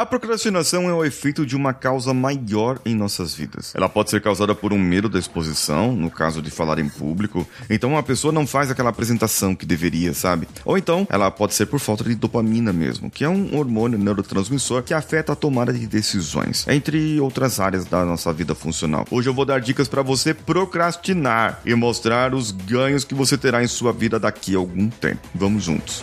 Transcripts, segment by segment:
A procrastinação é o efeito de uma causa maior em nossas vidas. Ela pode ser causada por um medo da exposição, no caso de falar em público. Então a pessoa não faz aquela apresentação que deveria, sabe? Ou então ela pode ser por falta de dopamina mesmo, que é um hormônio neurotransmissor que afeta a tomada de decisões, entre outras áreas da nossa vida funcional. Hoje eu vou dar dicas para você procrastinar e mostrar os ganhos que você terá em sua vida daqui a algum tempo. Vamos juntos.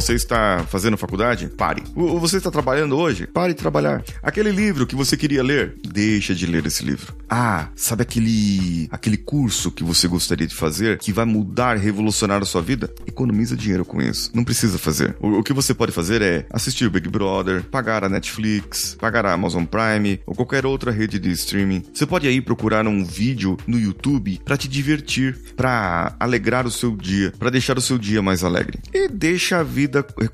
Você está fazendo faculdade? Pare. Você está trabalhando hoje? Pare de trabalhar. Aquele livro que você queria ler? Deixa de ler esse livro. Ah, sabe aquele aquele curso que você gostaria de fazer que vai mudar, revolucionar a sua vida? Economiza dinheiro com isso. Não precisa fazer. O, o que você pode fazer é assistir o Big Brother, pagar a Netflix, pagar a Amazon Prime ou qualquer outra rede de streaming. Você pode aí procurar um vídeo no YouTube para te divertir, para alegrar o seu dia, para deixar o seu dia mais alegre. E deixa a vida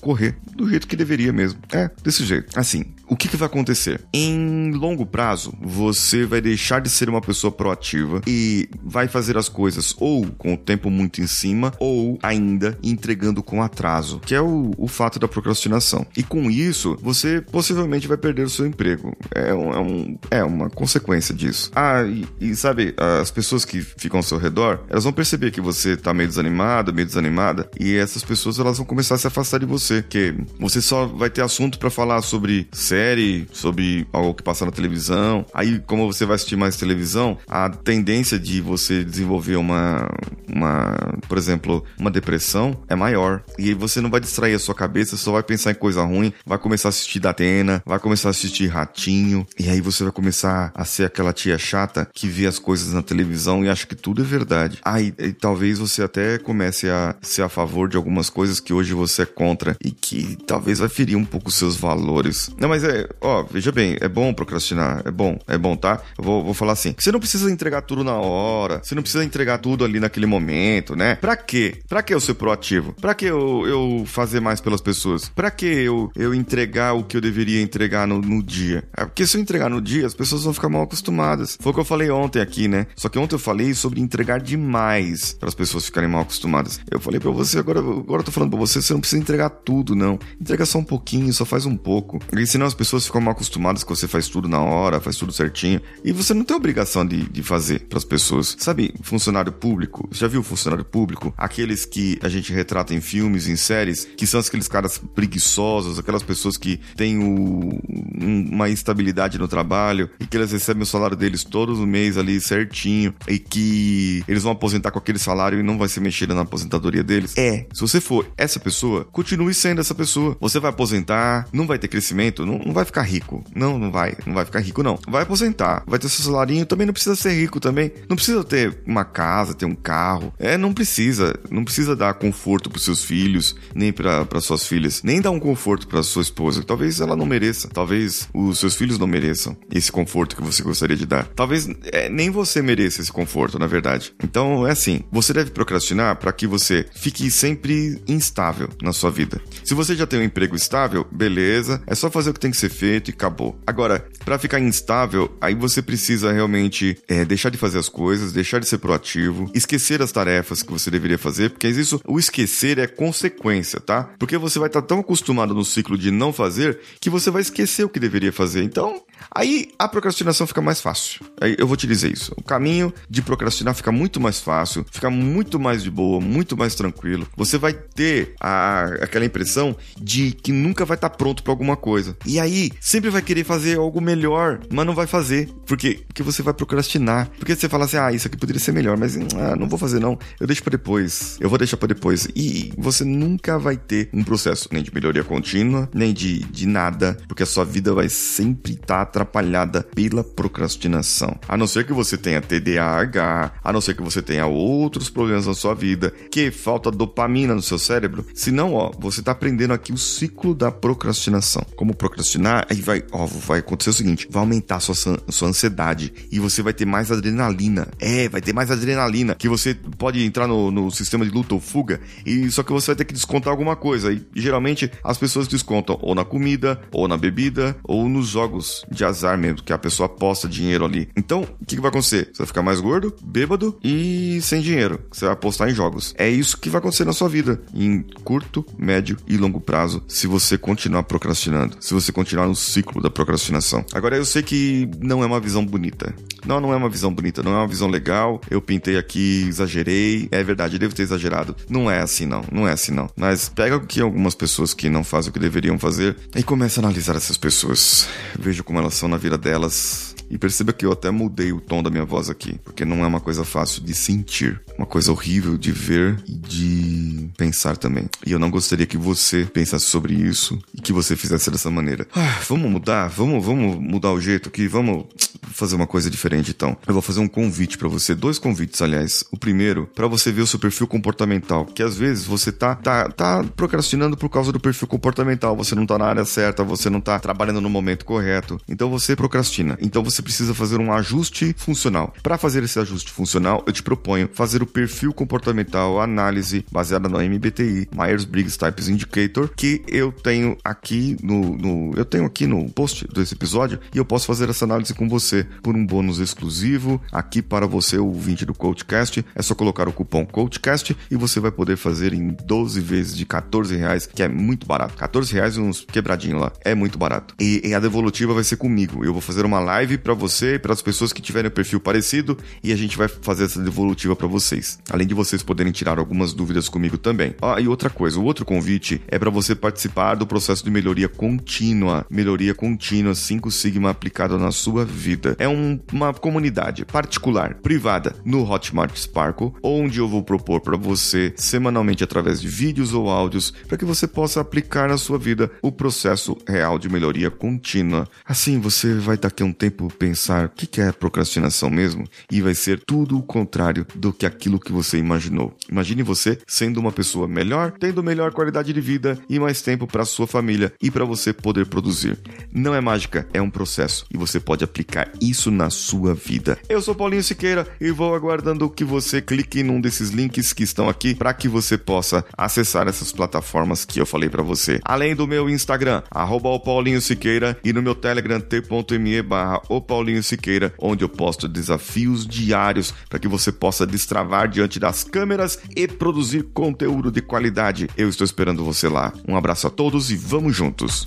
correr do jeito que deveria mesmo. É, desse jeito. Assim, o que, que vai acontecer? Em longo prazo, você vai deixar de ser uma pessoa proativa e vai fazer as coisas ou com o tempo muito em cima ou ainda entregando com atraso, que é o, o fato da procrastinação. E com isso, você possivelmente vai perder o seu emprego. É, um, é, um- é uma consequência disso. Ah, e, e sabe, as pessoas que ficam ao seu redor, elas vão perceber que você tá meio desanimado, meio desanimada, e essas pessoas elas vão começar a se afastar de você, porque você só vai ter assunto pra falar sobre série, sobre algo que passa na televisão. Aí, como você vai assistir mais televisão, a tendência de você desenvolver uma, uma, por exemplo, uma depressão é maior. E aí você não vai distrair a sua cabeça, só vai pensar em coisa ruim, vai começar a assistir Datena, vai começar a assistir Ratinho, e aí você vai começar a ser aquela tia chata que vê as coisas na televisão e acha que tudo é verdade. Aí e talvez você até comece a ser a favor de algumas coisas que hoje você é contra e que talvez vai ferir um pouco os seus valores. Não, mas é, ó, veja bem, é bom procrastinar, é bom, é bom, tá? Eu vou, vou falar assim, você não precisa entregar tudo na hora, você não precisa entregar tudo ali naquele momento, né? Pra quê? Pra que eu ser proativo? Pra que eu, eu fazer mais pelas pessoas? Pra que eu, eu entregar o que eu deveria entregar no, no dia? É porque se eu entregar no dia, as pessoas vão ficar mal acostumadas. Foi o que eu falei ontem aqui, né? Só que ontem eu falei sobre entregar demais para as pessoas ficarem mal acostumadas. Eu falei pra você, agora, agora eu tô falando pra você, você não precisa entregar tudo, não. Entrega só um pouquinho, só faz um pouco. E senão as pessoas ficam mal acostumadas que você faz tudo na hora, faz tudo certinho. E você não tem obrigação de, de fazer pras pessoas. Sabe, funcionário público? Já viu funcionário público? Aqueles que a gente retrata em filmes, em séries, que são aqueles caras preguiçosos, aquelas pessoas que têm o- um- uma instabilidade no trabalho e que eles recebem o salário deles todos os mês ali certinho e que eles vão aposentar com aquele salário e não vai ser mexido na aposentadoria deles. É, se você for essa pessoa, continue sendo essa pessoa. Você vai aposentar, não vai ter crescimento, não, não vai ficar rico. Não, não vai, não vai ficar rico não. Vai aposentar, vai ter seu salarinho, também não precisa ser rico também. Não precisa ter uma casa, ter um carro. É, não precisa, não precisa dar conforto pros seus filhos, nem para suas filhas, nem dar um conforto pra sua esposa. Talvez ela não mereça, talvez os seus filhos não mereçam esse conforto que você gostaria de dar. Talvez é, nem você mereça esse conforto, na verdade. Então é assim, você deve procrastinar para que você fique sempre instável na sua vida. Se você já tem um emprego estável, beleza, é só fazer o que tem que ser feito e acabou. Agora, para ficar instável, aí você precisa realmente é, deixar de fazer as coisas, deixar de ser proativo, esquecer as tarefas que você deveria fazer, porque isso, o esquecer é consequência, tá? Porque você vai estar tão acostumado no ciclo de não fazer que você vai esquecer o que deveria fazer. Então, aí a procrastinação fica mais fácil. Aí eu vou te dizer isso. O caminho de procrastinar fica muito mais fácil, fica muito mais de boa, muito mais tranquilo. Você vai ter a, aquela impressão de que nunca vai estar pronto para alguma coisa. E aí, sempre vai querer fazer algo melhor, mas não vai fazer. Por quê? Porque você vai procrastinar. Porque você fala assim: ah, isso aqui poderia ser melhor, mas ah, não vou fazer não. Eu deixo para depois. Eu vou deixar para depois. E você nunca vai ter um processo nem de melhoria contínua, nem de, de nada, porque a sua vida vai sempre estar atrapalhada pela procrastinação. A não ser que você tenha TDAH, a não ser que você tenha outros problemas na sua vida, que falta dopamina no seu cérebro. Senão, Então, ó, você tá aprendendo aqui o ciclo da procrastinação. Como procrastinar, aí vai, ó, vai acontecer o seguinte, vai aumentar a sua, sua ansiedade e você vai ter mais adrenalina. É, vai ter mais adrenalina, que você pode entrar no, no sistema de luta ou fuga, e só que você vai ter que descontar alguma coisa. E geralmente as pessoas descontam ou na comida, ou na bebida, ou nos jogos de azar mesmo, que a pessoa aposta dinheiro ali. Então, o que, que vai acontecer? Você vai ficar mais gordo, bêbado e sem dinheiro. Você vai apostar em jogos. É isso que vai acontecer na sua vida, em curto, médio e longo prazo, se você continuar procrastinando, se você continuar no ciclo da procrastinação. Agora, eu sei que não é uma visão bonita. Não, não é uma visão bonita, não é uma visão legal. Eu pintei aqui, exagerei. É verdade, devo ter exagerado. Não é assim, não. Não é assim, não. Mas pega aqui algumas pessoas que não fazem o que deveriam fazer e começa a analisar essas pessoas. Veja como elas são na vida delas e perceba que eu até mudei o tom da minha voz aqui, porque não é uma coisa fácil de sentir, uma coisa horrível de ver e de pensar também. E eu não gostaria que você pensasse sobre isso e que você fizesse dessa maneira. Ah, vamos mudar, vamos, vamos mudar o jeito aqui, vamos fazer uma coisa diferente então. Eu vou fazer um convite para você, dois convites, aliás. O primeiro, para você ver o seu perfil comportamental, que às vezes você tá, tá, tá procrastinando por causa do perfil comportamental, você não tá na área certa, você não tá trabalhando no momento correto. Então você procrastina. Então você precisa fazer um ajuste funcional. Para fazer esse ajuste funcional, eu te proponho fazer o perfil comportamental análise baseada no MBTI, Myers-Briggs Types Indicator, que eu tenho aqui no, no eu tenho aqui no post desse episódio e eu posso fazer essa análise com você por um bônus exclusivo aqui para você o ouvinte do Coachcast. É só colocar o cupom Coachcast e você vai poder fazer em 12 vezes de 14 reais, que é muito barato. 14 reais uns quebradinhos lá. É muito barato. E, e a devolutiva vai ser comigo. Eu vou fazer uma live para você e para as pessoas que tiverem o perfil parecido e a gente vai fazer essa devolutiva para vocês. Além de vocês poderem tirar algumas dúvidas comigo também. Ah, e outra coisa, o outro convite é para você participar do processo de melhoria contínua. Melhoria contínua 5 Sigma aplicada na sua vida. É um, uma comunidade particular, privada, no Hotmart Sparkle, onde eu vou propor para você semanalmente através de vídeos ou áudios para que você possa aplicar na sua vida o processo real de melhoria contínua. Assim, você vai estar aqui um tempo pensar o que é procrastinação mesmo e vai ser tudo o contrário do que aquilo que você imaginou. Imagine você sendo uma pessoa melhor, tendo melhor qualidade de vida e mais tempo para sua família e para você poder produzir. Não é mágica, é um processo e você pode aplicar isso na sua vida. Eu sou Paulinho Siqueira e vou aguardando que você clique num desses links que estão aqui para que você possa acessar essas plataformas que eu falei para você. Além do meu Instagram, arroba Paulinho Siqueira e no meu Telegram t.me barra Paulinho Siqueira, onde eu posto desafios diários para que você possa destravar diante das câmeras e produzir conteúdo de qualidade. Eu estou esperando você lá. Um abraço a todos e vamos juntos.